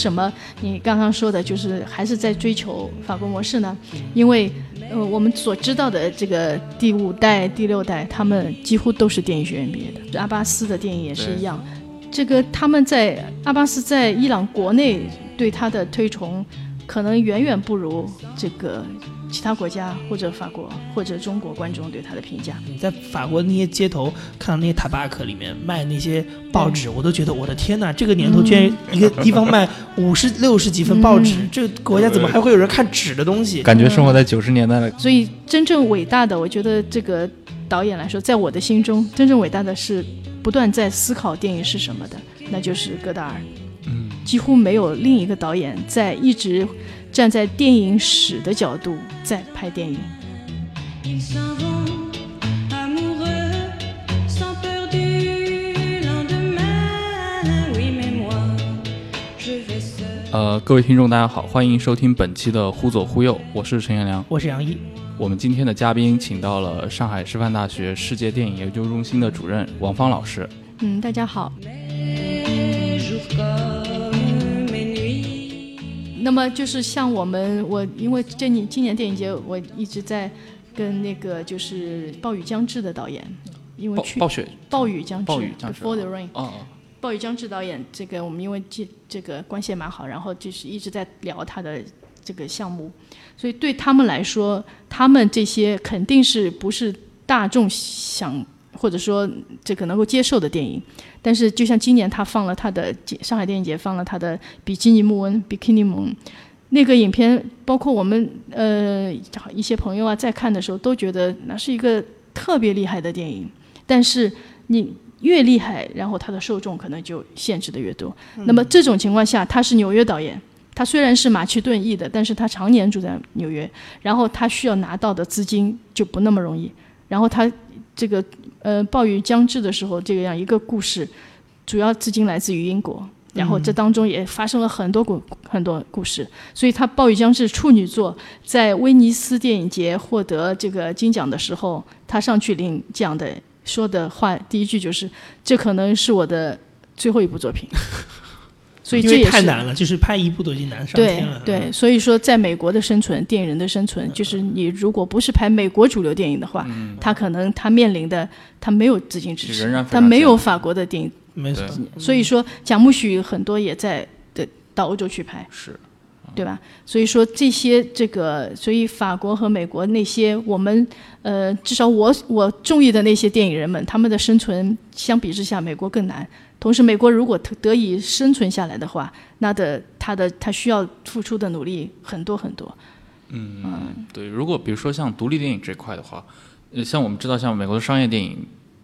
为什么你刚刚说的就是还是在追求法国模式呢？因为呃，我们所知道的这个第五代、第六代，他们几乎都是电影学院毕业的。阿巴斯的电影也是一样。这个他们在阿巴斯在伊朗国内对他的推崇，可能远远不如这个。其他国家或者法国或者中国观众对他的评价，你在法国那些街头看到那些塔巴克里面卖那些报纸，我都觉得我的天哪！这个年头居然一个地方卖五十六十几份报纸，这个国家怎么还会有人看纸的东西？感觉生活在九十年代了。所以真正伟大的，我觉得这个导演来说，在我的心中，真正伟大的是不断在思考电影是什么的，那就是戈达尔。嗯，几乎没有另一个导演在一直。站在电影史的角度在拍电影。呃，各位听众，大家好，欢迎收听本期的《忽左忽右》，我是陈彦良，我是杨毅。我们今天的嘉宾请到了上海师范大学世界电影研究中心的主任王芳老师。嗯，大家好。那么就是像我们，我因为这年今年电影节，我一直在跟那个就是暴雨将至的导演，因为去暴雪。暴雨将至暴雨将至，Before the Rain，哦暴雨将至导演，这个我们因为这这个关系也蛮好，然后就是一直在聊他的这个项目，所以对他们来说，他们这些肯定是不是大众想或者说这个能够接受的电影。但是，就像今年他放了他的上海电影节放了他的《比基尼穆恩》（Bikini Moon），那个影片，包括我们呃一些朋友啊在看的时候，都觉得那是一个特别厉害的电影。但是你越厉害，然后他的受众可能就限制的越多。那么这种情况下，他是纽约导演，他虽然是马其顿裔的，但是他常年住在纽约，然后他需要拿到的资金就不那么容易。然后他这个。呃，暴雨将至的时候，这个样一个故事，主要资金来自于英国，然后这当中也发生了很多故很多故事，所以他暴雨将至处女作在威尼斯电影节获得这个金奖的时候，他上去领奖的说的话，第一句就是：“这可能是我的最后一部作品。”所以这也太难了，就是拍一部都已经难上天了。对对，所以说在美国的生存，电影人的生存，就是你如果不是拍美国主流电影的话，他可能他面临的他没有资金支持，他没有法国的电影，没错。所以说贾木许很多也在的到欧洲去拍，是，对吧？所以说这些这个，所以法国和美国那些我们呃，至少我我中意的那些电影人们，他们的生存相比之下，美国更难。同时，美国如果得以生存下来的话，那的他的他需要付出的努力很多很多。嗯，对。如果比如说像独立电影这块的话，呃，像我们知道，像美国的商业电影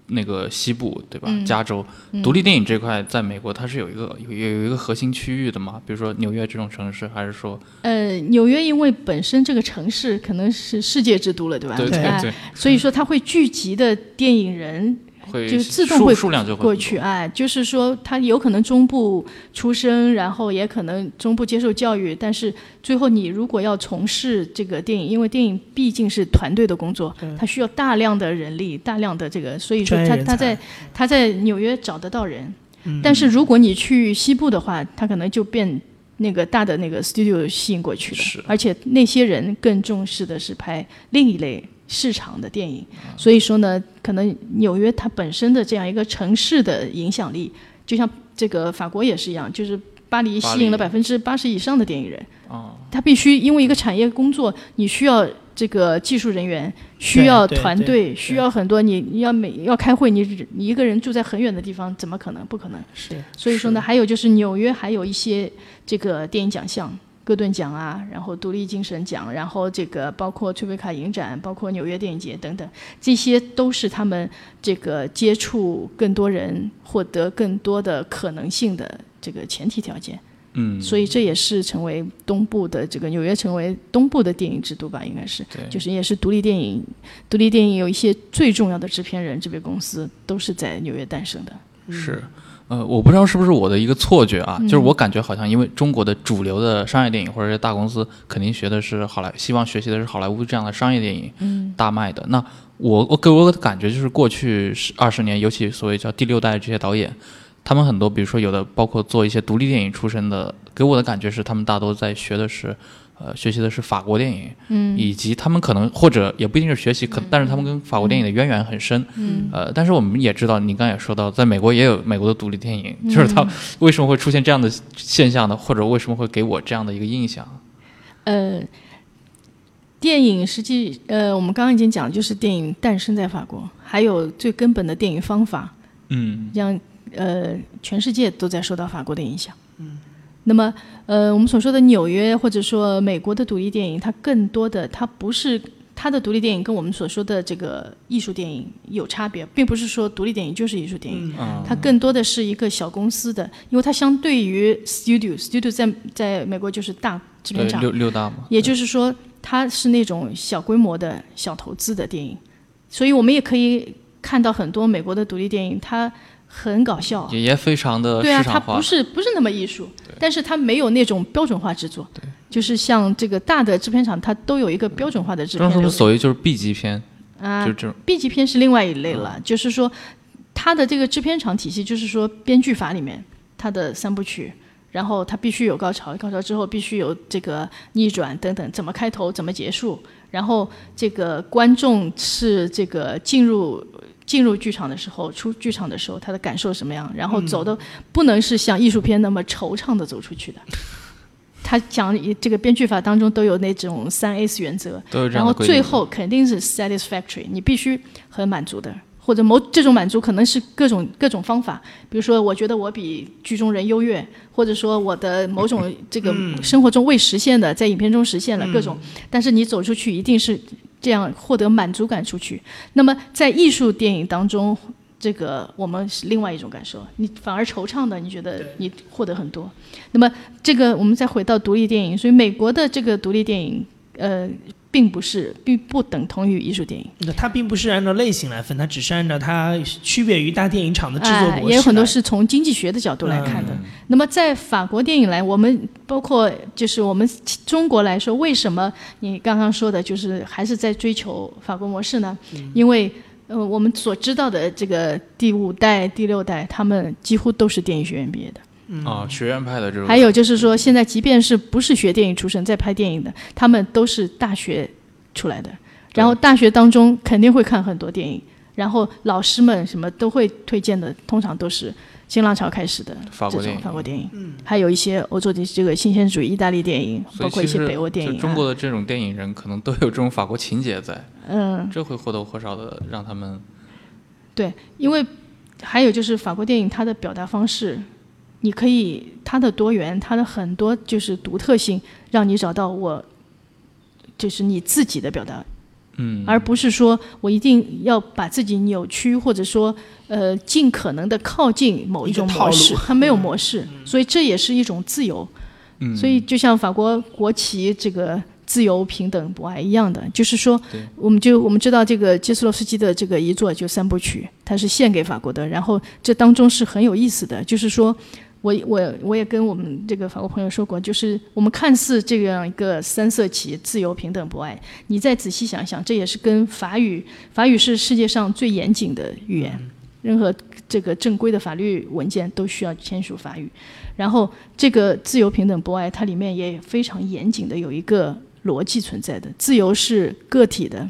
那个西部，对吧？加州独立电影这块，在美国它是有一个有有一个核心区域的嘛？比如说纽约这种城市，还是说？呃，纽约因为本身这个城市可能是世界之都了，对吧？对对对。所以说，它会聚集的电影人。就自动会数量就会过去，哎，就是说他有可能中部出生，然后也可能中部接受教育，但是最后你如果要从事这个电影，因为电影毕竟是团队的工作，他需要大量的人力，大量的这个，所以说他他在他在纽约找得到人，但是如果你去西部的话，他可能就变那个大的那个 studio 吸引过去了，而且那些人更重视的是拍另一类。市场的电影，所以说呢，可能纽约它本身的这样一个城市的影响力，就像这个法国也是一样，就是巴黎吸引了百分之八十以上的电影人。哦，他必须因为一个产业工作，你需要这个技术人员，需要团队，需要很多。你你要每要开会，你你一个人住在很远的地方，怎么可能？不可能。是。所以说呢，还有就是纽约还有一些这个电影奖项。戈顿奖啊，然后独立精神奖，然后这个包括崔维卡影展，包括纽约电影节等等，这些都是他们这个接触更多人、获得更多的可能性的这个前提条件。嗯，所以这也是成为东部的这个纽约成为东部的电影之都吧，应该是，就是也是独立电影，独立电影有一些最重要的制片人，这边公司都是在纽约诞生的。是。呃，我不知道是不是我的一个错觉啊，就是我感觉好像因为中国的主流的商业电影或者是大公司肯定学的是好莱，希望学习的是好莱坞这样的商业电影，嗯，大卖的。那我我给我的感觉就是过去十二十年，尤其所谓叫第六代这些导演，他们很多，比如说有的包括做一些独立电影出身的，给我的感觉是他们大多在学的是，呃，学习的是法国电影，嗯。以及他们可能或者也不一定是学习，可但是他们跟法国电影的渊源很深，嗯。呃，但是我们也知道，您刚才也说到，在美国也有美国的独立电影，就是它为什么会出现这样的现象呢？或者为什么会给我这样的一个印象？呃，电影实际呃，我们刚刚已经讲，就是电影诞生在法国，还有最根本的电影方法，嗯。让呃全世界都在受到法国的影响。嗯，那么呃，我们所说的纽约或者说美国的独立电影，它更多的它不是它的独立电影跟我们所说的这个艺术电影有差别，并不是说独立电影就是艺术电影，嗯。它更多的是一个小公司的，因为它相对于 studio，studio 在在美国就是大制对片厂，六六大嘛，也就是说，它是那种小规模的小投资的电影，所以我们也可以看到很多美国的独立电影，它很搞笑，也也非常的对啊，它不。是不是那么艺术，但是它没有那种标准化制作，就是像这个大的制片厂，它都有一个标准化的制正是片流所谓就是 B 级片，啊就这种。B 级片是另外一类嗯了，就是说它的这个制片厂体系，就是说编剧法里面它的三部曲，然后它必须有高潮，高潮之后必须有这个逆转等等，怎么开头，怎么结束，然后这个观众是这个进入。进入剧场的时候，出剧场的时候，他的感受什么样？然后走的不能是像艺术片那么惆怅的走出去的。他讲这个编剧法当中都有那种三 S 原则，然后最后肯定是 satisfactory，你必须很满足的，或者某这种满足可能是各种各种方法，比如说我觉得我比剧中人优越，或者说我的某种这个生活中未实现的，在影片中实现了各种，但是你走出去一定是这样获得满足感出去。那么在艺术电影当中。这个我们是另外一种感受，你反而惆怅的，你觉得你获得很多。那么这个我们再回到独立电影，所以美国的这个独立电影，呃，并不是并不等同于艺术电影，那它并不是按照类型来分，它只是按照它区别于大电影厂的制作模式也有很多是从经济学的角度来看的。嗯那么在法国电影来，我们包括就是我们中国来说，为什么你刚刚说的，就是还是在追求法国模式呢？因为呃，我们所知道的这个第五代、第六代，他们几乎都是电影学院毕业的。啊，学院派的这种，还有就是说，现在即便是不是学电影出身在拍电影的，他们都是大学出来的，然后大学当中肯定会看很多电影，然后老师们什么都会推荐的，通常都是新浪潮开始的这种法国电影。法国电影，还有一些欧洲的这个新鲜主义意大利电影，包括一些北欧电影、啊。中国的这种电影人可能都有这种法国情节在，嗯，这会或多或少的让他们对，因为还有就是法国电影它的表达方式，你可以它的多元，它的很多就是独特性，让你找到我就是你自己的表达，嗯，而不是说我一定要把自己扭曲，或者说呃尽可能的靠近某一种模式，它没有模式，所以这也是一种自由。嗯。所以就像法国国旗这个自由、平等、博爱一样的，就是说，我们就我们知道这个杰斯洛斯基的这个遗作就三部曲，它是献给法国的，然后这当中是很有意思的，就是说。我我我也跟我们这个法国朋友说过，就是我们看似这样一个三色旗，自由、平等、博爱，你再仔细想想，这也是跟法语，法语是世界上最严谨的语言，任何这个正规的法律文件都需要签署法语。然后这个自由、平等、博爱，它里面也非常严谨的有一个逻辑存在的。自由是个体的，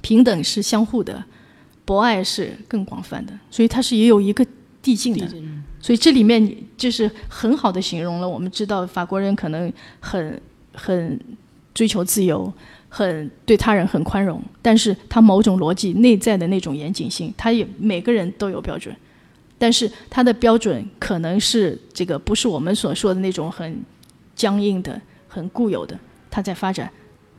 平等是相互的，博爱是更广泛的，所以它是也有一个递进的。所以这里面就是很好的形容了，我们知道法国人可能很很追求自由，很对他人很宽容，但是他某种逻辑内在的那种严谨性，他也每个人都有标准，但是他的标准可能是这个不是我们所说的那种很僵硬的、很固有的，他在发展。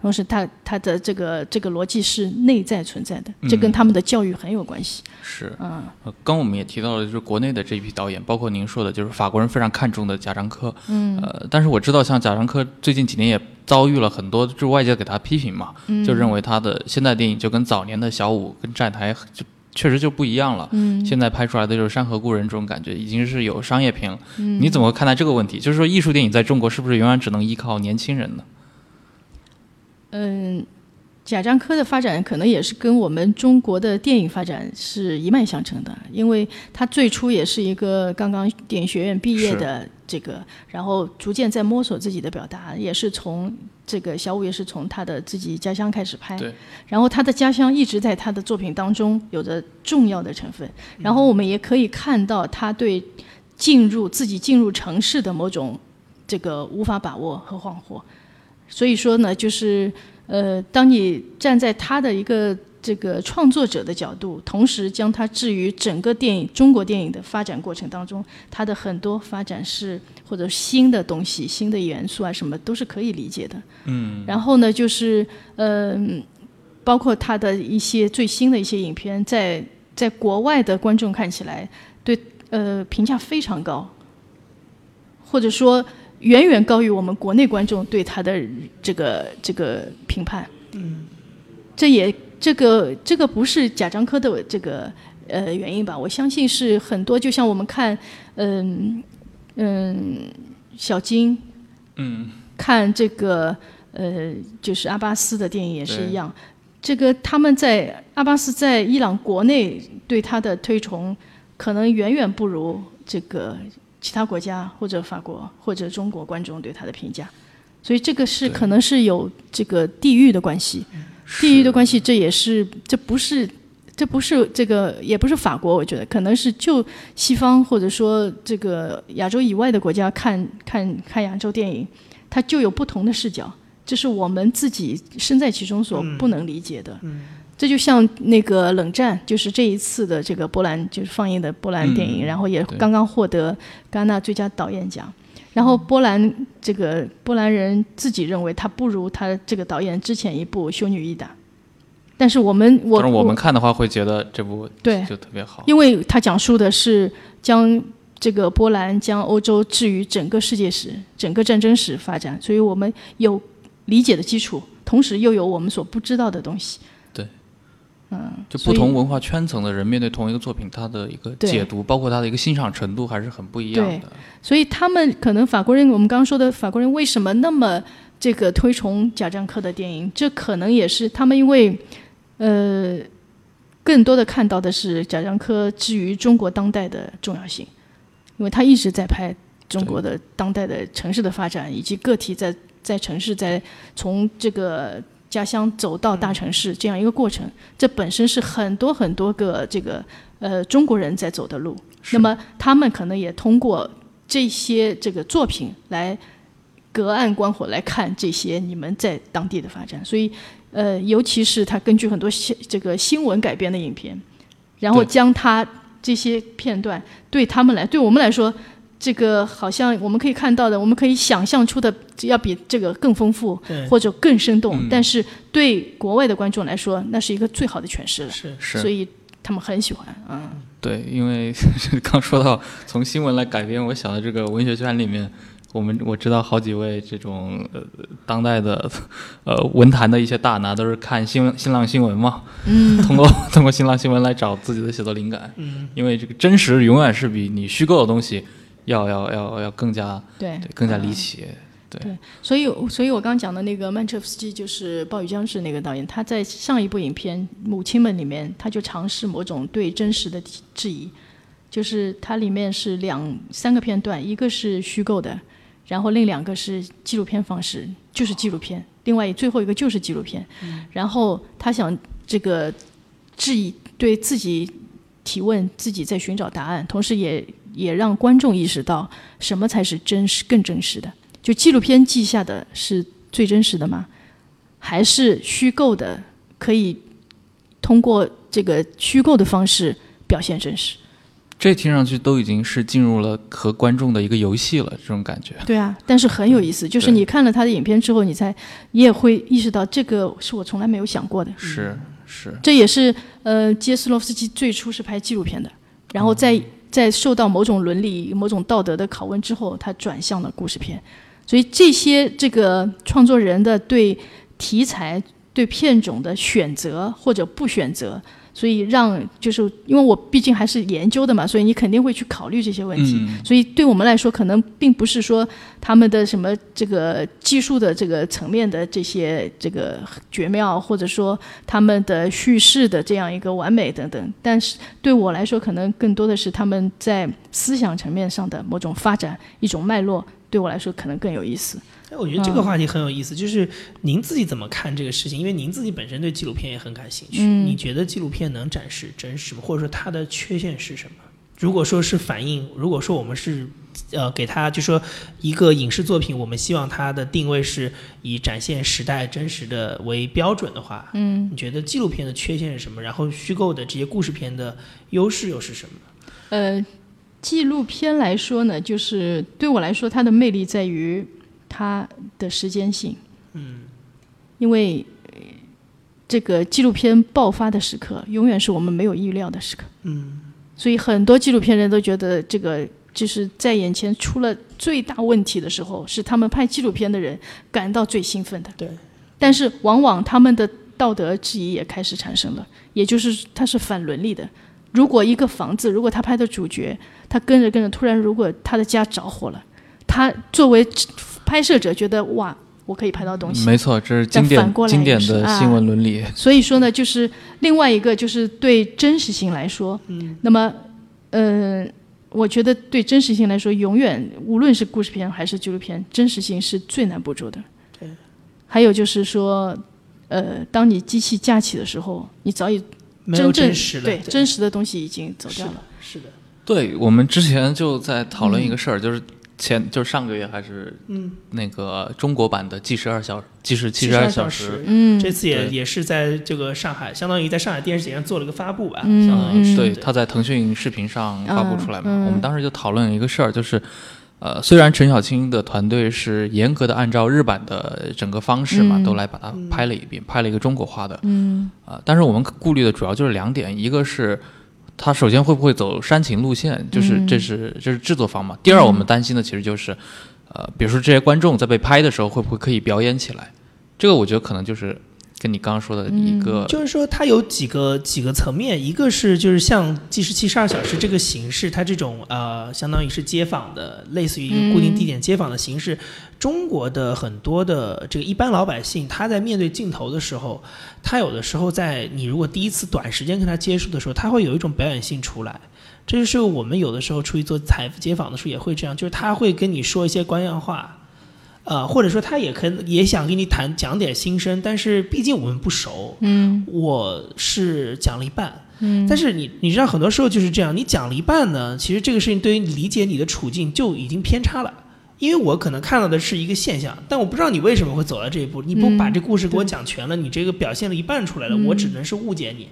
同时他，他的这个这个逻辑是内在存在的，这跟他们的教育很有关系。是，嗯，呃刚我们也提到了，就是国内的这一批导演，包括您说的，就是法国人非常看重的贾樟柯，嗯，呃，但是我知道，像贾樟柯最近几年也遭遇了很多，就是外界给他批评嘛，就认为他的现代电影就跟早年的小五跟站台就确实就不一样了，嗯，现在拍出来的就是《山河故人》这种感觉，已经是有商业片。了，嗯，你怎么看待这个问题？就是说，艺术电影在中国是不是永远只能依靠年轻人呢？嗯，贾樟柯的发展可能也是跟我们中国的电影发展是一脉相承的，因为他最初也是一个刚刚电影学院毕业的这个，然后逐渐在摸索自己的表达，也是从这个小五也是从他的自己家乡开始拍，然后他的家乡一直在他的作品当中有着重要的成分，然后我们也可以看到他对进入自己进入城市的某种这个无法把握和恍惚，所以说呢，就是。呃，当你站在他的一个这个创作者的角度，同时将他置于整个电影中国电影的发展过程当中，他的很多发展是或者新的东西、新的元素啊，什么都是可以理解的。嗯。然后呢，就是呃，包括他的一些最新的一些影片，在在国外的观众看起来，对呃评价非常高，或者说。远远高于我们国内观众对他的这个这个评判。嗯，这也这个这个不是贾樟柯的这个呃原因吧？我相信是很多，就像我们看嗯嗯小金，嗯，看这个呃就是阿巴斯的电影也是一样。这个他们在阿巴斯在伊朗国内对他的推崇，可能远远不如这个。其他国家或者法国或者中国观众对他的评价，所以这个是可能是有这个地域的关系，地域的关系，这也是这不是这不是这个也不是法国，我觉得。可能是就西方或者说这个亚洲以外的国家看看看亚洲电影，它就有不同的视角，这是我们自己身在其中所不能理解的。这就像那个冷战，就是这一次的这个波兰就是放映的波兰电影，然后也刚刚获得戛纳最佳导演奖。然后波兰这个波兰人自己认为他不如他这个导演之前一部《修女伊达》，但是我们我我们看的话会觉得这部对就特别好，因为他讲述的是将这个波兰将欧洲置于整个世界史、整个战争史发展，所以我们有理解的基础，同时又有我们所不知道的东西。嗯，就不同文化圈层的人面对同一个作品，他的一个解读，包括他的一个欣赏程度，还是很不一样的。所以他们可能法国人，我们刚刚说的法国人为什么那么这个推崇贾樟柯的电影？这可能也是他们因为呃，更多的看到的是贾樟柯之于中国当代的重要性，因为他一直在拍中国的当代的城市的发展，以及个体在在城市在从这个。家乡走到大城市这样一个过程，这本身是很多很多个这个呃中国人在走的路。那么他们可能也通过这些这个作品来隔岸观火来看这些你们在当地的发展。所以呃，尤其是他根据很多新这个新闻改编的影片，然后将他这些片段对他们来对我们来说。这个好像我们可以看到的，我们可以想象出的要比这个更丰富，或者更生动。但是对国外的观众来说，那是一个最好的诠释了。是是，所以他们很喜欢。嗯，对，因为 刚说到从新闻来改编，我想到这个文学圈里面，我们我知道好几位这种呃当代的 呃文坛的一些大拿，都是看新闻新浪新闻嘛，嗯，通过 通过新浪新闻来找自己的写作灵感。嗯，因为这个真实永远是比你虚构的东西。要要要要更加对，更加离奇，对。对，所以所以我刚刚讲的那个曼彻夫斯基就是《暴雨将至》那个导演，他在上一部影片《母亲们》里面，他就尝试某种对真实的质疑，就是它里面是两三个片段，一个是虚构的，然后另两个是纪录片方式，就是纪录片，另外最后一个就是纪录片，然后他想这个质疑对自己提问，自己在寻找答案，同时也。也让观众意识到什么才是真实、更真实的。就纪录片记下的是最真实的吗？还是虚构的可以通过这个虚构的方式表现真实？这听上去都已经是进入了和观众的一个游戏了，这种感觉。对啊，但是很有意思，就是你看了他的影片之后，你才你也会意识到这个是我从来没有想过的。是是，这也是呃，杰斯洛夫斯基最初是拍纪录片的，然后在。在受到某种伦理、某种道德的拷问之后，他转向了故事片。所以这些这个创作人的对题材、对片种的选择或者不选择，所以让就是因为我毕竟还是研究的嘛，所以你肯定会去考虑这些问题。所以对我们来说，可能并不是说他们的什么这个技术的这个层面的这些这个绝妙，或者说他们的叙事的这样一个完美等等。但是对我来说，可能更多的是他们在思想层面上的某种发展，一种脉络，对我来说可能更有意思。哎，我觉得这个话题很有意思，就是您自己怎么看这个事情？因为您自己本身对纪录片也很感兴趣，你觉得纪录片能展示真实吗？或者说它的缺陷是什么？如果说是反映，如果说我们是呃给他就说一个影视作品，我们希望它的定位是以展现时代真实的为标准的话，嗯，你觉得纪录片的缺陷是什么？然后虚构的这些故事片的优势又是什么？呃，纪录片来说呢，就是对我来说，它的魅力在于。它的时间性，嗯，因为这个纪录片爆发的时刻，永远是我们没有预料的时刻，嗯，所以很多纪录片人都觉得，这个就是在眼前出了最大问题的时候，是他们拍纪录片的人感到最兴奋的。对，但是往往他们的道德质疑也开始产生了，也就是它是反伦理的。如果一个房子，如果他拍的主角，他跟着跟着，突然如果他的家着火了，他作为。拍摄者觉得哇，我可以拍到东西。没错，这是经典经典的新闻伦理。所以说呢，就是另外一个就是对真实性来说，嗯，那么，呃，我觉得对真实性来说，永远无论是故事片还是纪录片，真实性是最难捕捉的。对。还有就是说，呃，当你机器架起的时候，你早已真正对真实的东西已经走掉了。是的。对我们之前就在讨论一个事儿，就是。前就是上个月还是嗯。那个中国版的计时二小计时七十二小时，嗯，这次也也是在这个上海，相当于在上海电视节上做了个发布吧，相当于是对，他在腾讯视频上发布出来嘛。我们当时就讨论一个事儿，就是呃，虽然陈小青的团队是严格的按照日版的整个方式嘛，都来把它拍了一遍，拍了一个中国化的，嗯。啊，但是我们顾虑的主要就是两点，一个是。他首先会不会走煽情路线？就是这是这是制作方嘛。第二，我们担心的其实就是，呃，比如说这些观众在被拍的时候会不会可以表演起来？这个我觉得可能就是。跟你刚刚说的一个，就是说它有几个几个层面，一个是就是像计时七十二小时这个形式，它这种呃相当于是街访的，类似于一个固定地点街访的形式，中国的很多的这个一般老百姓，他在面对镜头的时候，他有的时候在你如果第一次短时间跟他接触的时候，他会有一种表演性出来，这就是我们有的时候出去做采街访的时候也会这样，就是他会跟你说一些官样话。呃，或者说他也可也想跟你谈讲点心声，但是毕竟我们不熟，嗯，我是讲了一半，嗯，但是你你知道很多时候就是这样，你讲了一半呢，其实这个事情对于你理解你的处境就已经偏差了，因为我可能看到的是一个现象，但我不知道你为什么会走到这一步，你不把这故事给我讲全了，你这个表现了一半出来了，我只能是误解你。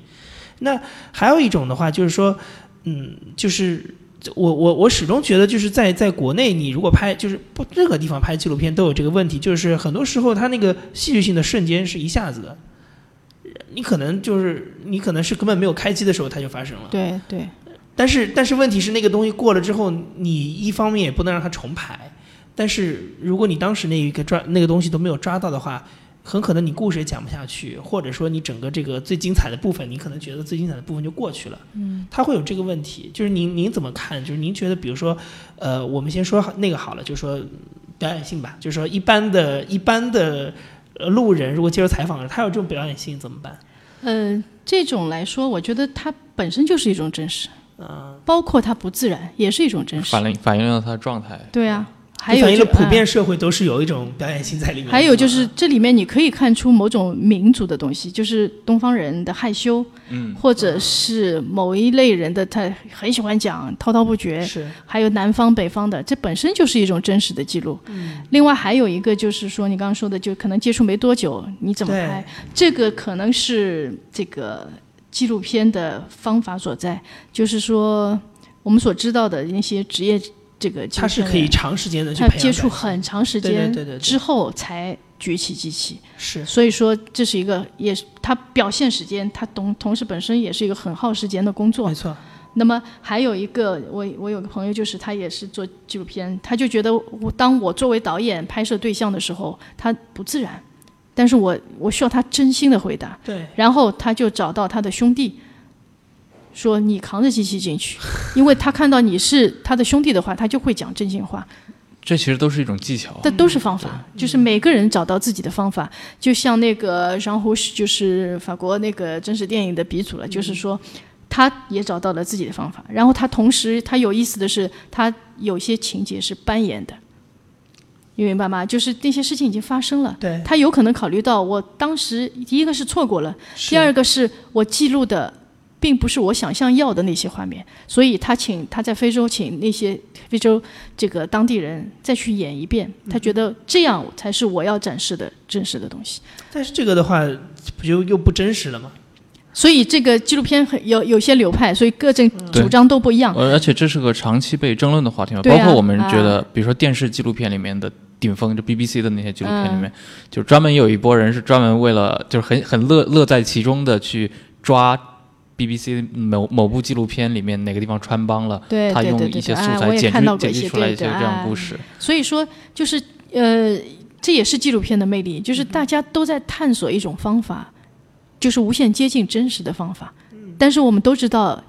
那还有一种的话就是说，嗯，就是。我我我始终觉得，就是在在国内，你如果拍，就是不任何地方拍纪录片都有这个问题，就是很多时候它那个戏剧性的瞬间是一下子的，你可能就是你可能是根本没有开机的时候它就发生了。对对。但是但是问题是那个东西过了之后，你一方面也不能让它重排，但是如果你当时那一个抓那个东西都没有抓到的话。很可能你故事也讲不下去，或者说你整个这个最精彩的部分，你可能觉得最精彩的部分就过去了。嗯，他会有这个问题，就是您您怎么看？就是您觉得，比如说，呃，我们先说那个好了，就是说表演性吧，就是说一般的一般的路人如果接受采访，他有这种表演性怎么办？呃，这种来说，我觉得它本身就是一种真实，嗯，包括它不自然也是一种真实，反映反映了他的状态。对啊。还有一个普遍社会都是有一种表演性在里面。还有就是这里面你可以看出某种民族的东西，就是东方人的害羞，嗯，或者是某一类人的他很喜欢讲滔滔不绝，是。还有南方北方的，这本身就是一种真实的记录。嗯。另外还有一个就是说你刚刚说的，就可能接触没多久，你怎么拍？这个可能是这个纪录片的方法所在，就是说我们所知道的那些职业。这个他是可以长时间的去接触很长时间之后才举起机器，是，所以说这是一个也是他表现时间，他同同时本身也是一个很耗时间的工作，没错。那么还有一个，我我有个朋友就是他也是做纪录片，他就觉得我当我作为导演拍摄对象的时候，他不自然，但是我我需要他真心的回答，对，然后他就找到他的兄弟。说你扛着机器进去，因为他看到你是他的兄弟的话，他就会讲真心话。这其实都是一种技巧，这都是方法，就是每个人找到自己的方法。就像那个让胡是就是法国那个真实电影的鼻祖了，就是说他也找到了自己的方法。然后他同时他有意思的是，他有些情节是扮演的，你明白吗？就是那些事情已经发生了，对，他有可能考虑到我当时第一个是错过了，第二个是我记录的。并不是我想象要的那些画面，所以他请他在非洲请那些非洲这个当地人再去演一遍，他觉得这样才是我要展示的真实的东西。但是这个的话，不就又不真实了吗？所以这个纪录片很有有些流派，所以各种主张都不一样。而且这是个长期被争论的话题嘛，包括我们觉得，比如说电视纪录片里面的顶峰，就 BBC 的那些纪录片里面，就专门有一波人是专门为了就是很很乐乐在其中的去抓。BBC 某某部纪录片里面哪个地方穿帮了？对他用一些素材剪辑剪辑出来一些这样故事。所以说，就是呃，这也是纪录片的魅力，就是大家都在探索一种方法，就是无限接近真实的方法。但是我们都知道，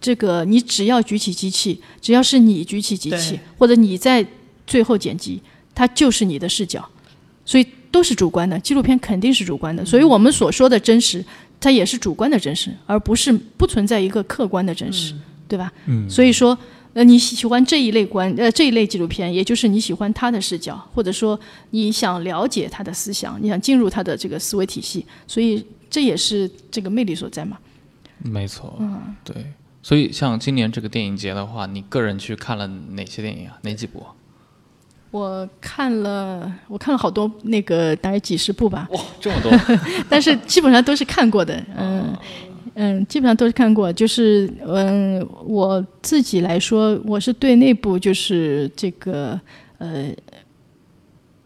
这个你只要举起机器，只要是你举起机器，或者你在最后剪辑，它就是你的视角，所以都是主观的。纪录片肯定是主观的，所以我们所说的真实。它也是主观的真实，而不是不存在一个客观的真实，对吧？嗯。所以说，呃，你喜欢这一类观，呃，这一类纪录片，也就是你喜欢他的视角，或者说你想了解他的思想，你想进入他的这个思维体系，所以这也是这个魅力所在嘛。没错。嗯。对。所以像今年这个电影节的话，你个人去看了哪些电影啊？哪几部？我看了，我看了好多那个大概几十部吧。哇，这么多！但是基本上都是看过的，嗯嗯，基本上都是看过。就是嗯，我自己来说，我是对那部就是这个呃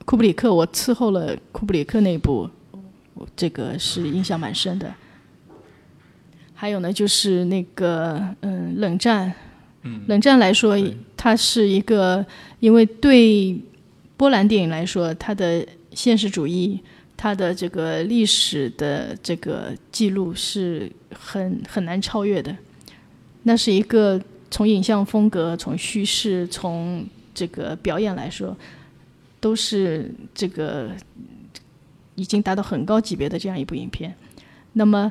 库布里克，我伺候了库布里克那部，这个是印象蛮深的。还有呢，就是那个嗯冷战。冷战来说，它是一个，因为对波兰电影来说，它的现实主义，它的这个历史的这个记录是很很难超越的。那是一个从影像风格、从叙事、从这个表演来说，都是这个已经达到很高级别的这样一部影片。那么。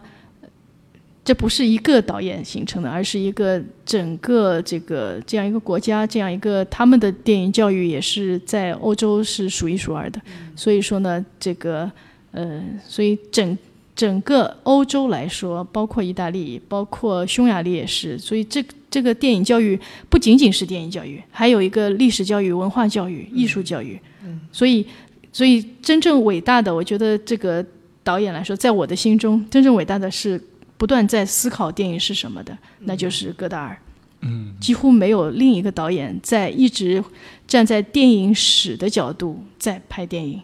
这不是一个导演形成的，而是一个整个这个这样一个国家，这样一个他们的电影教育也是在欧洲是数一数二的。所以说呢，这个呃，所以整整个欧洲来说，包括意大利，包括匈牙利也是。所以这这个电影教育不仅仅是电影教育，还有一个历史教育、文化教育、艺术教育。所以，所以真正伟大的，我觉得这个导演来说，在我的心中，真正伟大的是。不断在思考电影是什么的，那就是戈达尔。嗯，几乎没有另一个导演在一直站在电影史的角度在拍电影。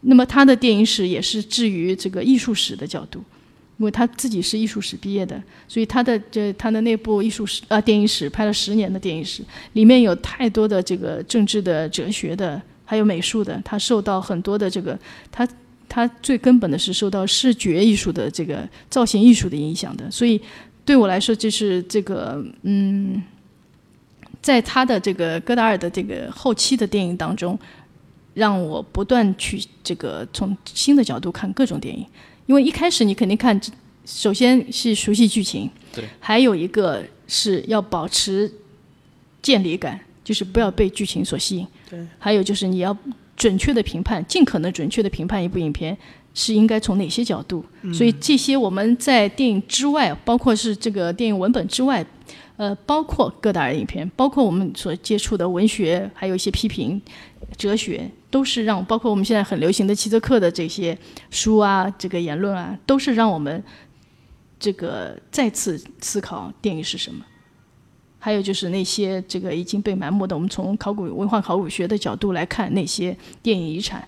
那么他的电影史也是置于这个艺术史的角度，因为他自己是艺术史毕业的，所以他的这他的那部艺术史啊电影史拍了十年的电影史，里面有太多的这个政治的、哲学的，还有美术的，他受到很多的这个他。它最根本的是受到视觉艺术的这个造型艺术的影响的，所以对我来说，就是这个嗯，在他的这个戈达尔的这个后期的电影当中，让我不断去这个从新的角度看各种电影，因为一开始你肯定看，首先是熟悉剧情，对，还有一个是要保持见离感，就是不要被剧情所吸引，对，还有就是你要。准确的评判，尽可能准确的评判一部影片是应该从哪些角度？所以这些我们在电影之外，包括是这个电影文本之外，呃，包括各大影片，包括我们所接触的文学，还有一些批评、哲学，都是让包括我们现在很流行的齐泽克的这些书啊，这个言论啊，都是让我们这个再次思考电影是什么。还有就是那些这个已经被埋没的，我们从考古文化考古学的角度来看那些电影遗产，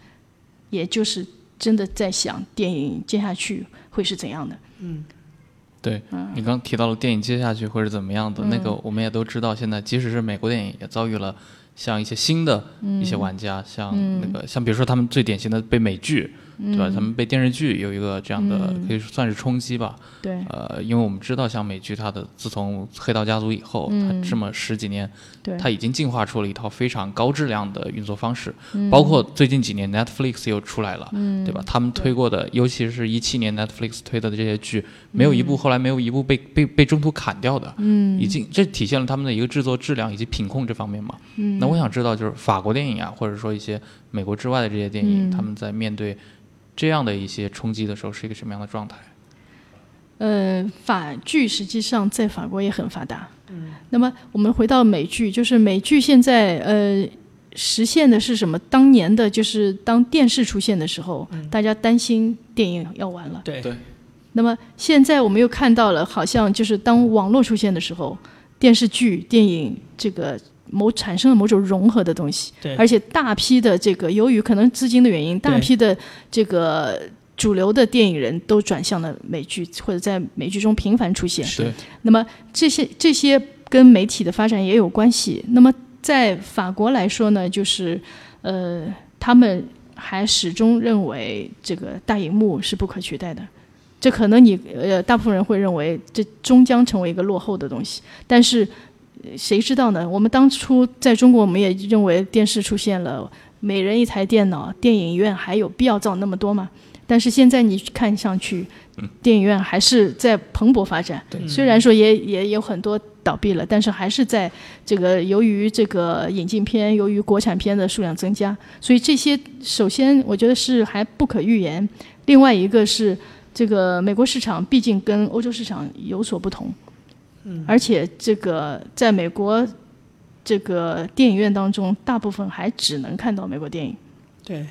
也就是真的在想电影接下去会是怎样的。嗯，对，你刚提到了电影接下去会是怎么样的，那个我们也都知道，现在即使是美国电影也遭遇了像一些新的一些玩家，像那个像比如说他们最典型的被美剧对吧？他们被电视剧有一个这样的，可以算是冲击吧。对，呃，因为我们知道，像美剧，它的自从《黑道家族》以后，它这么十几年，它已经进化出了一套非常高质量的运作方式。包括最近几年 Netflix 又出来了，对吧？他们推过的，尤其是一七年 Netflix 推的这些剧，没有一部后来没有一部被被被中途砍掉的。嗯，已经这体现了他们的一个制作质量以及品控这方面嘛。嗯，那我想知道，就是法国电影啊，或者说一些美国之外的这些电影，他们在面对这样的一些冲击的时候，是一个什么样的状态？呃，法剧实际上在法国也很发达。嗯，那么我们回到美剧，就是美剧现在呃实现的是什么？当年的就是当电视出现的时候，大家担心电影要完了。对对。那么现在我们又看到了，好像就是当网络出现的时候，电视剧、电影这个某产生了某种融合的东西。对。而且大批的这个由于可能资金的原因，大批的这个。主流的电影人都转向了美剧，或者在美剧中频繁出现。是。那么这些这些跟媒体的发展也有关系。那么在法国来说呢，就是呃，他们还始终认为这个大荧幕是不可取代的。这可能你呃，大部分人会认为这终将成为一个落后的东西。但是谁知道呢？我们当初在中国，我们也认为电视出现了，每人一台电脑，电影院还有必要造那么多吗？但是现在你看上去，电影院还是在蓬勃发展。虽然说也也有很多倒闭了，但是还是在这个由于这个引进片，由于国产片的数量增加，所以这些首先我觉得是还不可预言。另外一个是这个美国市场毕竟跟欧洲市场有所不同，而且这个在美国这个电影院当中，大部分还只能看到美国电影。对。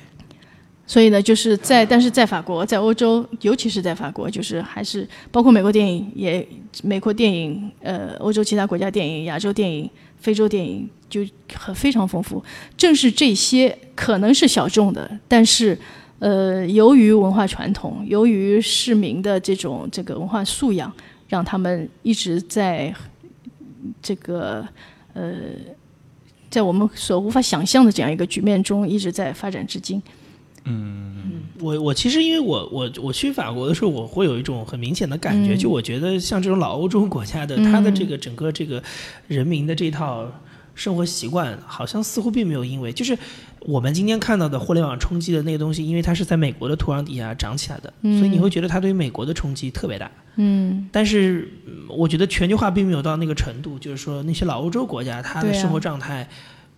所以呢，就是在，但是在法国，在欧洲，尤其是在法国，就是还是包括美国电影，也美国电影，呃，欧洲其他国家电影，亚洲电影，非洲电影，就很非常丰富。正是这些可能是小众的，但是，呃，由于文化传统，由于市民的这种这个文化素养，让他们一直在这个呃，在我们所无法想象的这样一个局面中，一直在发展至今。嗯，我我其实因为我我我去法国的时候，我会有一种很明显的感觉，就我觉得像这种老欧洲国家的，它的这个整个这个人民的这套生活习惯，好像似乎并没有因为就是我们今天看到的互联网冲击的那个东西，因为它是在美国的土壤底下长起来的，所以你会觉得它对于美国的冲击特别大。嗯，但是我觉得全球化并没有到那个程度，就是说那些老欧洲国家，它的生活状态。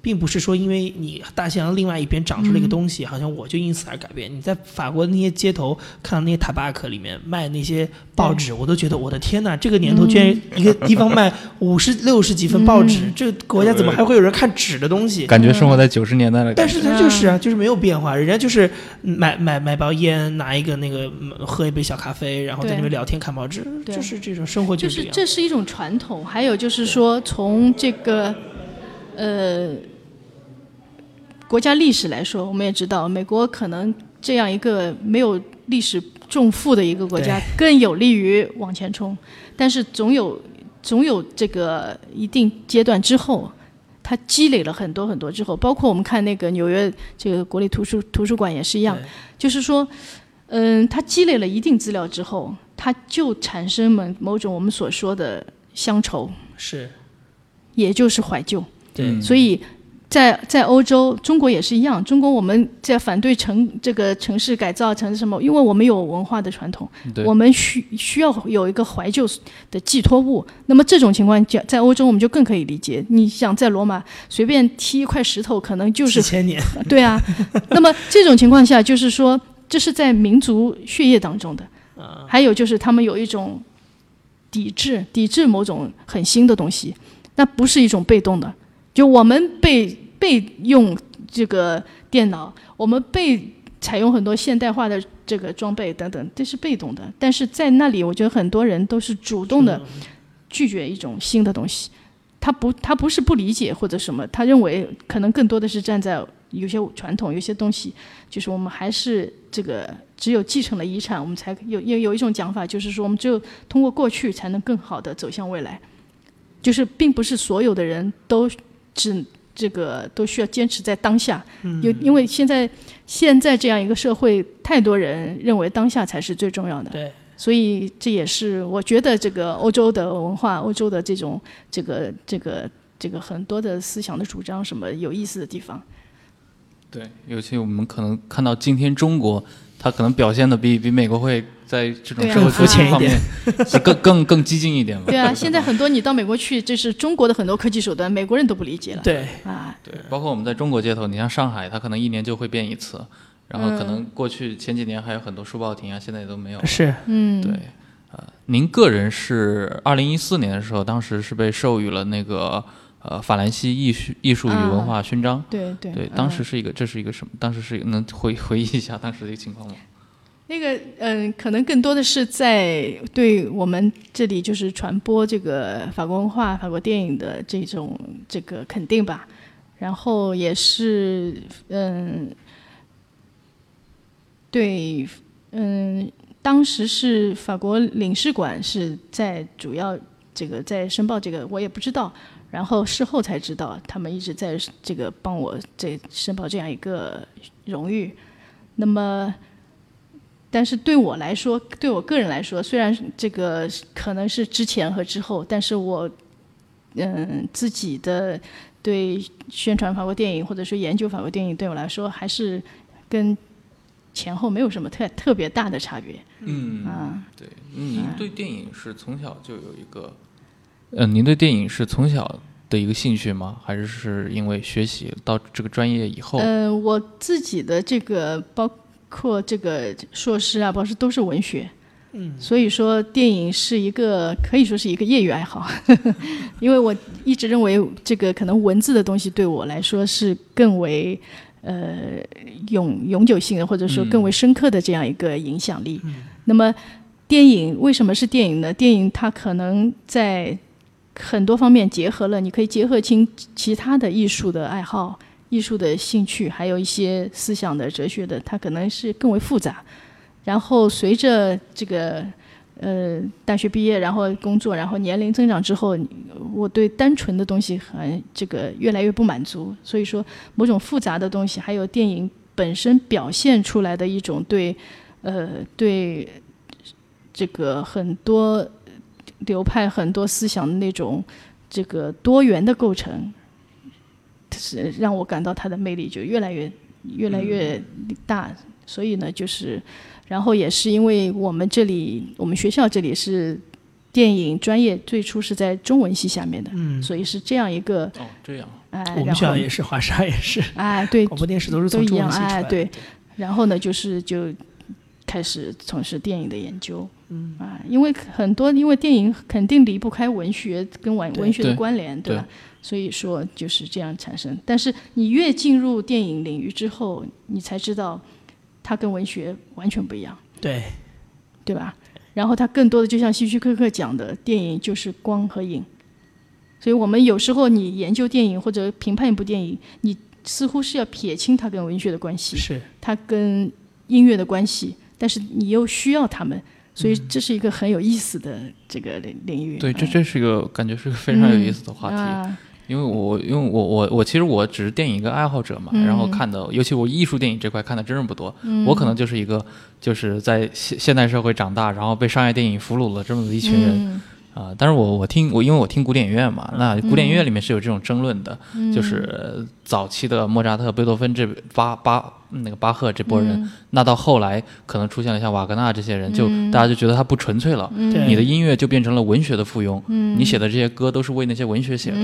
并不是说因为你大西洋另外一边长出了一个东西，好像我就因此而改变。你在法国那些街头看到那些塔巴克里面卖那些报纸，我都觉得我的天哪！这个年头居然一个地方卖五十六十几份报纸，这个国家怎么还会有人看纸的东西？感觉生活在九十年代了。但是它就是啊，就是没有变化，人家就是买买买包烟，拿一个那个喝一杯小咖啡，然后在那边聊天看报纸，就是这种生活就是这是一种传统。还有就是说从这个呃。国家历史来说，我们也知道，美国可能这样一个没有历史重负的一个国家，更有利于往前冲。但是总有总有这个一定阶段之后，它积累了很多很多之后，包括我们看那个纽约这个国立图书图书馆也是一样，就是说，嗯，它积累了一定资料之后，它就产生某某种我们所说的乡愁，是，也就是怀旧。对，所以。在在欧洲，中国也是一样。中国我们在反对城这个城市改造成什么？因为我们有文化的传统，我们需需要有一个怀旧的寄托物。那么这种情况在在欧洲我们就更可以理解。你想在罗马随便踢一块石头，可能就是千年。对啊，那么这种情况下，就是说这是在民族血液当中的。还有就是他们有一种抵制，抵制某种很新的东西，那不是一种被动的。就我们被被用这个电脑，我们被采用很多现代化的这个装备等等，这是被动的。但是在那里，我觉得很多人都是主动的拒绝一种新的东西。他不，他不是不理解或者什么，他认为可能更多的是站在有些传统、有些东西，就是我们还是这个只有继承了遗产，我们才有有有一种讲法，就是说我们只有通过过去才能更好的走向未来。就是并不是所有的人都。只这个都需要坚持在当下。有因为现在现在这样一个社会，太多人认为当下才是最重要的。对。所以这也是我觉得这个欧洲的文化，欧洲的这种这个这个这个很多的思想的主张什么有意思的地方。对，尤其我们可能看到今天中国，它可能表现的比比美国会在这种社会肤浅方面 是更更更激进一点嘛。对啊，现在很多你到美国去，这是中国的很多科技手段，美国人都不理解了。对啊，对，包括我们在中国街头，你像上海，它可能一年就会变一次。然后可能过去前几年还有很多书报亭啊，现在也都没有。是，嗯，对，呃，您个人是二零一四年的时候，当时是被授予了那个呃法兰西艺术艺术与文化勋章。对对对，当时是一个，这是一个什么？当时是能回回忆一下当时的一个情况吗？那个嗯，可能更多的是在对我们这里就是传播这个法国文化、法国电影的这种这个肯定吧。然后也是嗯。对，嗯，当时是法国领事馆是在主要这个在申报这个，我也不知道，然后事后才知道，他们一直在这个帮我在申报这样一个荣誉。那么，但是对我来说，对我个人来说，虽然这个可能是之前和之后，但是我嗯自己的对宣传法国电影或者说研究法国电影，对我来说还是跟。前后没有什么特特别大的差别。嗯啊，对，您对电影是从小就有一个，呃，您对电影是从小的一个兴趣吗？还是是因为学习到这个专业以后？呃，我自己的这个包括这个硕士啊、博士都是文学，嗯，所以说电影是一个可以说是一个业余爱好，因为我一直认为这个可能文字的东西对我来说是更为。呃，永永久性的或者说更为深刻的这样一个影响力。那么，电影为什么是电影呢？电影它可能在很多方面结合了，你可以结合清其他的艺术的爱好、艺术的兴趣，还有一些思想的、哲学的，它可能是更为复杂。然后随着这个。呃，大学毕业，然后工作，然后年龄增长之后，我对单纯的东西很这个越来越不满足。所以说，某种复杂的东西，还有电影本身表现出来的一种对，呃，对这个很多流派、很多思想的那种这个多元的构成，是让我感到它的魅力就越来越越来越大。所以呢，就是。然后也是因为我们这里，我们学校这里是电影专业，最初是在中文系下面的，嗯，所以是这样一个哦，这样，哎，我们学校也是，华沙也是，哎，对，广播电视都是都一样，哎，对，然后呢，就是就开始从事电影的研究，嗯，啊，因为很多，因为电影肯定离不开文学跟文文学的关联，对吧？所以说就是这样产生。但是你越进入电影领域之后，你才知道。它跟文学完全不一样，对，对吧？然后它更多的就像希区柯克讲的，电影就是光和影。所以我们有时候你研究电影或者评判一部电影，你似乎是要撇清它跟文学的关系，是它跟音乐的关系，但是你又需要他们，所以这是一个很有意思的这个领领域。对，这这是一个感觉是个非常有意思的话题。因为我因为我我我其实我只是电影一个爱好者嘛，然后看的，尤其我艺术电影这块看的真是不多。我可能就是一个就是在现现代社会长大，然后被商业电影俘虏了这么一群人啊。但是我我听我因为我听古典音乐嘛，那古典音乐里面是有这种争论的，就是早期的莫扎特、贝多芬这巴巴。那个巴赫这波人，那到后来可能出现了像瓦格纳这些人，就大家就觉得他不纯粹了，你的音乐就变成了文学的附庸，你写的这些歌都是为那些文学写的。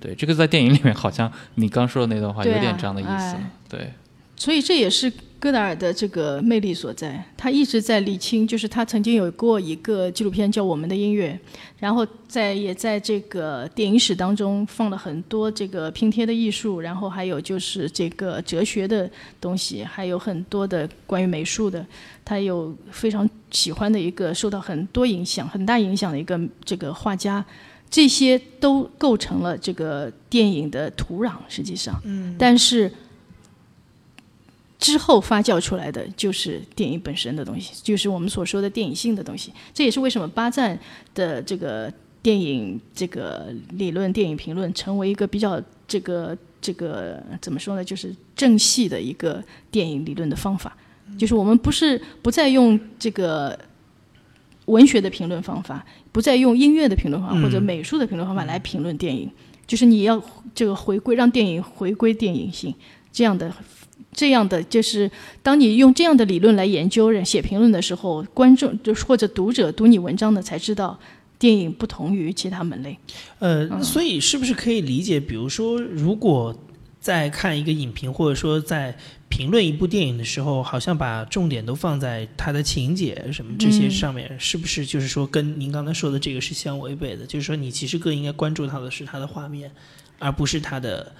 对，这个在电影里面好像你刚说的那段话有点这样的意思。对，所以这也是。戈达尔的这个魅力所在，他一直在理清，就是他曾经有过一个纪录片叫《我们的音乐》，然后在也在这个电影史当中放了很多这个拼贴的艺术，然后还有就是这个哲学的东西，还有很多的关于美术的，他有非常喜欢的一个受到很多影响、很大影响的一个这个画家，这些都构成了这个电影的土壤。实际上，嗯，但是。之后发酵出来的就是电影本身的东西，就是我们所说的电影性的东西。这也是为什么巴赞的这个电影这个理论、电影评论成为一个比较这个这个怎么说呢？就是正系的一个电影理论的方法，就是我们不是不再用这个文学的评论方法，不再用音乐的评论方法或者美术的评论方法来评论电影，就是你要这个回归，让电影回归电影性，这样的这样的就是当你用这样的理论来研究写评论的时候，观众就是或者读者读你文章的才知道。电影不同于其他门类，呃，所以是不是可以理解？比如说，如果在看一个影评，或者说在评论一部电影的时候，好像把重点都放在它的情节什么这些上面，是不是就是说跟您刚才说的这个是相违背的？就是说，你其实更应该关注它的是它的画面，而不是它的。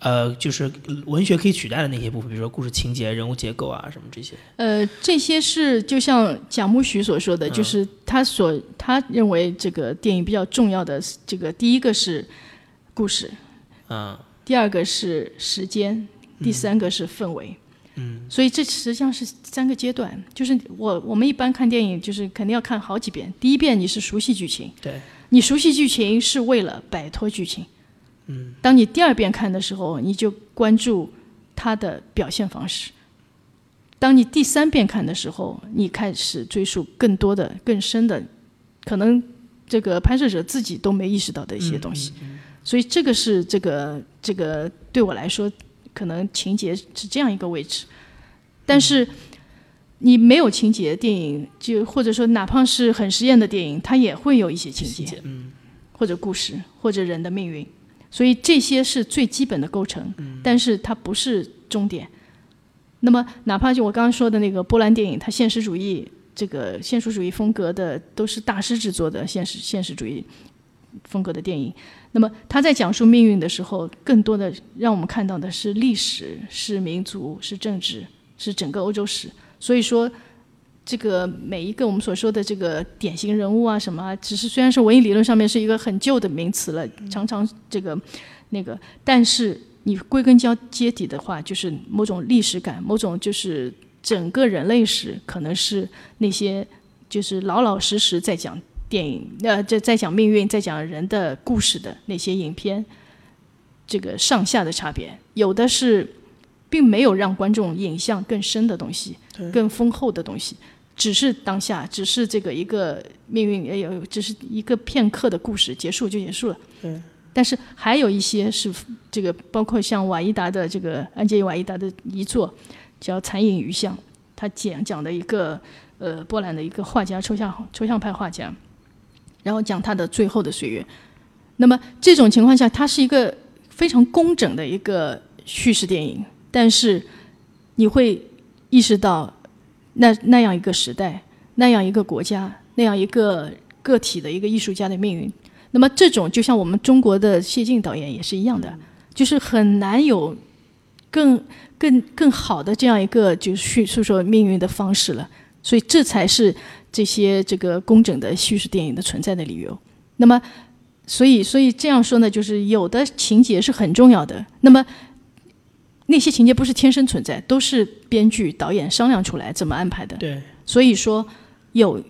呃，就是文学可以取代的那些部分，比如说故事情节、人物结构啊，什么这些。呃，这些是就像贾木许所说的，就是他所他认为这个电影比较重要的这个第一个是故事，嗯，第二个是时间，第三个是氛围，嗯，所以这实际上是三个阶段。就是我我们一般看电影，就是肯定要看好几遍。第一遍你是熟悉剧情，对，你熟悉剧情是为了摆脱剧情。当你第二遍看的时候，你就关注他的表现方式；当你第三遍看的时候，你开始追溯更多的、更深的，可能这个拍摄者自己都没意识到的一些东西。所以这个是这个这个对我来说，可能情节是这样一个位置。但是你没有情节，电影就或者说哪怕是很实验的电影，它也会有一些情节，或者故事，或者人的命运。所以这些是最基本的构成，但是它不是终点。那么，哪怕就我刚刚说的那个波兰电影，它现实主义这个现实主义风格的都是大师制作的现实现实主义风格的电影。那么，他在讲述命运的时候，更多的让我们看到的是历史、是民族、是政治、是整个欧洲史。所以说。这个每一个我们所说的这个典型人物啊，什么，只是虽然是文艺理论上面是一个很旧的名词了，常常这个那个，但是你归根结结底的话，就是某种历史感，某种就是整个人类史，可能是那些就是老老实实在讲电影，呃，在在讲命运，在讲人的故事的那些影片，这个上下的差别，有的是并没有让观众影像更深的东西，更丰厚的东西。只是当下，只是这个一个命运，也有只是一个片刻的故事，结束就结束了。对。但是还有一些是这个，包括像瓦伊达的这个安杰伊瓦伊达的遗作，叫《残影余像》，他讲讲的一个呃波兰的一个画家，抽象抽象派画家，然后讲他的最后的岁月。那么这种情况下，它是一个非常工整的一个叙事电影，但是你会意识到。那那样一个时代，那样一个国家，那样一个个体的一个艺术家的命运，那么这种就像我们中国的谢晋导演也是一样的，就是很难有更更更好的这样一个就是叙述说命运的方式了。所以这才是这些这个工整的叙事电影的存在的理由。那么，所以所以这样说呢，就是有的情节是很重要的。那么。那些情节不是天生存在，都是编剧、导演商量出来怎么安排的。对，所以说有，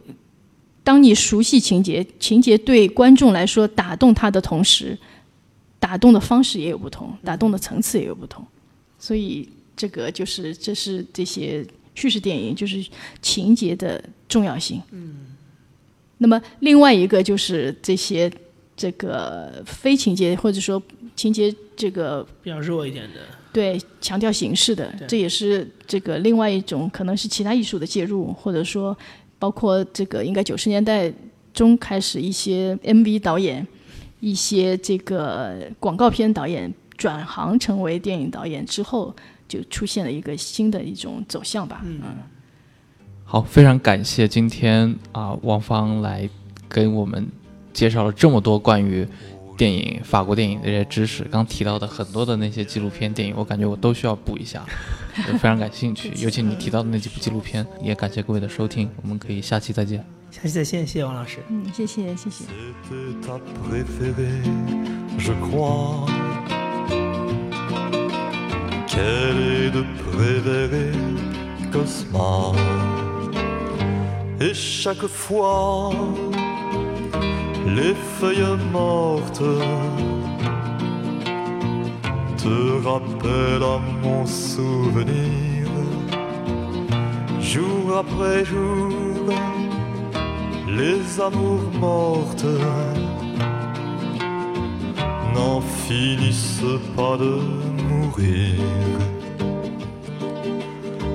当你熟悉情节，情节对观众来说打动他的同时，打动的方式也有不同，打动的层次也有不同。所以这个就是这是这些叙事电影就是情节的重要性。嗯。那么另外一个就是这些这个非情节或者说情节这个比较弱一点的。对，强调形式的，这也是这个另外一种可能是其他艺术的介入，或者说包括这个应该九十年代中开始一些 MV 导演、一些这个广告片导演转行成为电影导演之后，就出现了一个新的一种走向吧。嗯，好，非常感谢今天啊，王芳来跟我们介绍了这么多关于。电影，法国电影的这些知识，刚提到的很多的那些纪录片电影，我感觉我都需要补一下，非常感兴趣。尤其你提到的那几部纪录片，也感谢各位的收听，我们可以下期再见。下期再见，谢谢王老师。嗯，谢谢，谢谢。Les feuilles mortes te rappelle à mon souvenir, jour après jour, les amours mortes n'en finissent pas de mourir.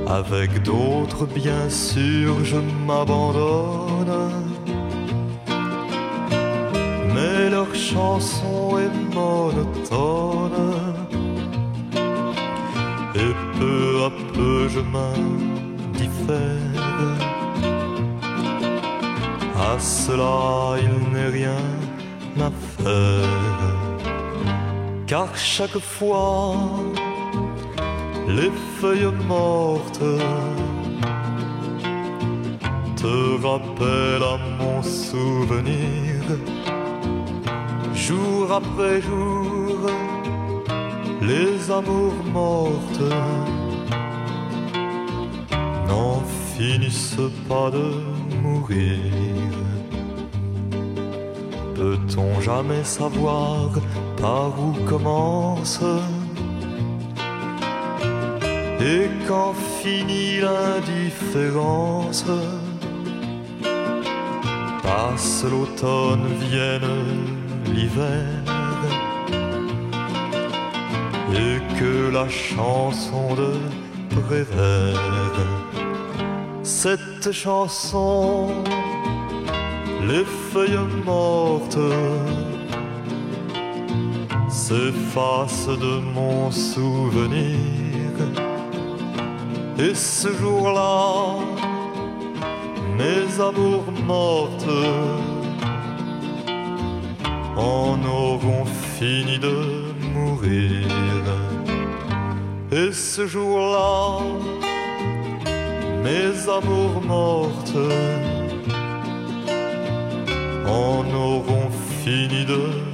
Avec d'autres, bien sûr, je m'abandonne. Chanson est monotone. Et peu à peu je m'indiffère. À cela, il n'est rien à faire. Car chaque fois, les feuilles mortes te rappellent à mon souvenir, après jour, les amours mortes n'en finissent pas de mourir. Peut-on jamais savoir par où commence et quand finit l'indifférence, passe l'automne, vienne et que la chanson de Prévert, cette chanson, les feuilles mortes, s'effacent de mon souvenir. Et ce jour-là, mes amours mortes en auront fini de mourir. Et ce jour-là, mes amours mortes en auront fini de